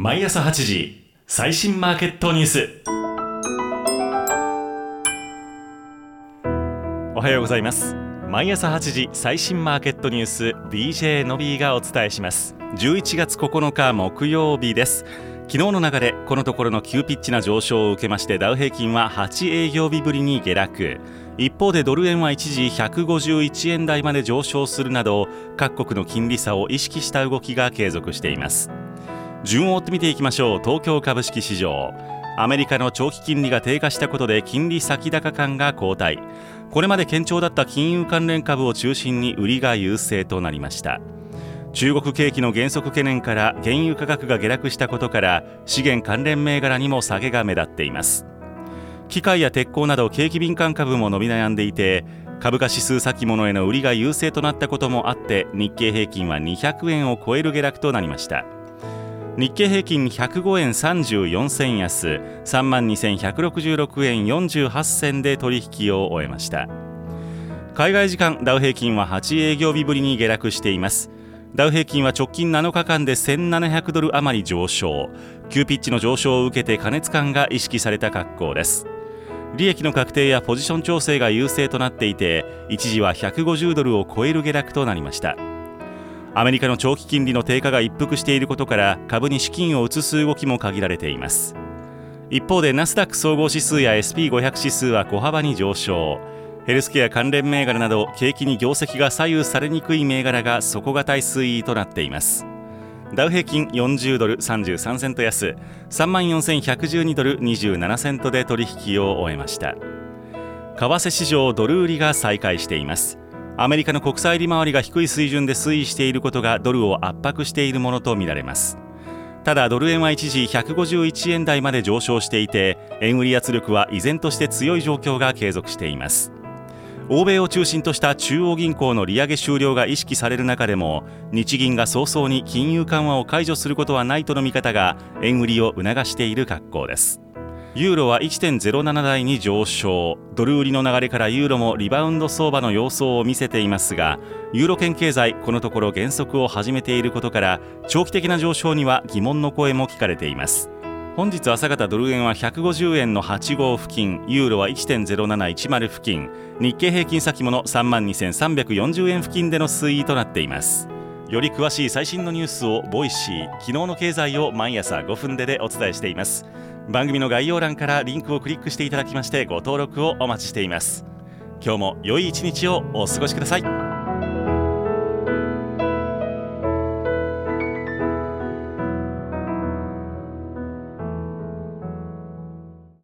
毎朝8時最新マーケットニュース。おはようございます。毎朝8時最新マーケットニュース DJ のびーがお伝えします。11月9日木曜日です。昨日の流れこのところの急ピッチな上昇を受けましてダウ平均は8営業日ぶりに下落。一方でドル円は一時151円台まで上昇するなど各国の金利差を意識した動きが継続しています。順を追って見ていきましょう。東京株式市場。アメリカの長期金利が低下したことで金利先高感が後退。これまで堅調だった金融関連株を中心に売りが優勢となりました。中国景気の減速懸念から原油価格が下落したことから資源関連銘柄にも下げが目立っています。機械や鉄鋼など景気敏感株も伸び悩んでいて株価指数先物への売りが優勢となったこともあって日経平均は200円を超える下落となりました。日経平均105円34銭安3万2166円48銭で取引を終えました。海外時間ダウ平均は8営業日ぶりに下落しています。ダウ平均は直近7日間で1700ドル余り上昇。急ピッチの上昇を受けて過熱感が意識された格好です。利益の確定やポジション調整が優勢となっていて一時は150ドルを超える下落となりました。アメリカの長期金利の低下が一服していることから株に資金を移す動きも限られています。一方でナスダック総合指数や SP500 指数は小幅に上昇。ヘルスケア関連銘柄など景気に業績が左右されにくい銘柄が底堅い推移となっています。ダウ平均40ドル33セント安。3万4112ドル27セントで取引を終えました。為替市場ドル売りが再開しています。アメリカの国債利回りが低い水準で推移していることがドルを圧迫しているものとみられます。ただドル円は一時151円台まで上昇していて円売り圧力は依然として強い状況が継続しています。欧米を中心とした中央銀行の利上げ終了が意識される中でも日銀が早々に金融緩和を解除することはないとの見方が円売りを促している格好です。ユーロは1.07台に上昇。ドル売りの流れからユーロもリバウンド相場の様相を見せていますがユーロ圏経済このところ減速を始めていることから長期的な上昇には疑問の声も聞かれています。本日朝方ドル円は150円の85付近ユーロは1.0710付近日経平均先物3万2340円付近での推移となっています。より詳しい最新のニュースを Voicy 昨日の経済を毎朝5分ででお伝えしています。番組の概要欄からリンクをクリックしていただきましてご登録をお待ちしています。今日も良い一日をお過ごしください。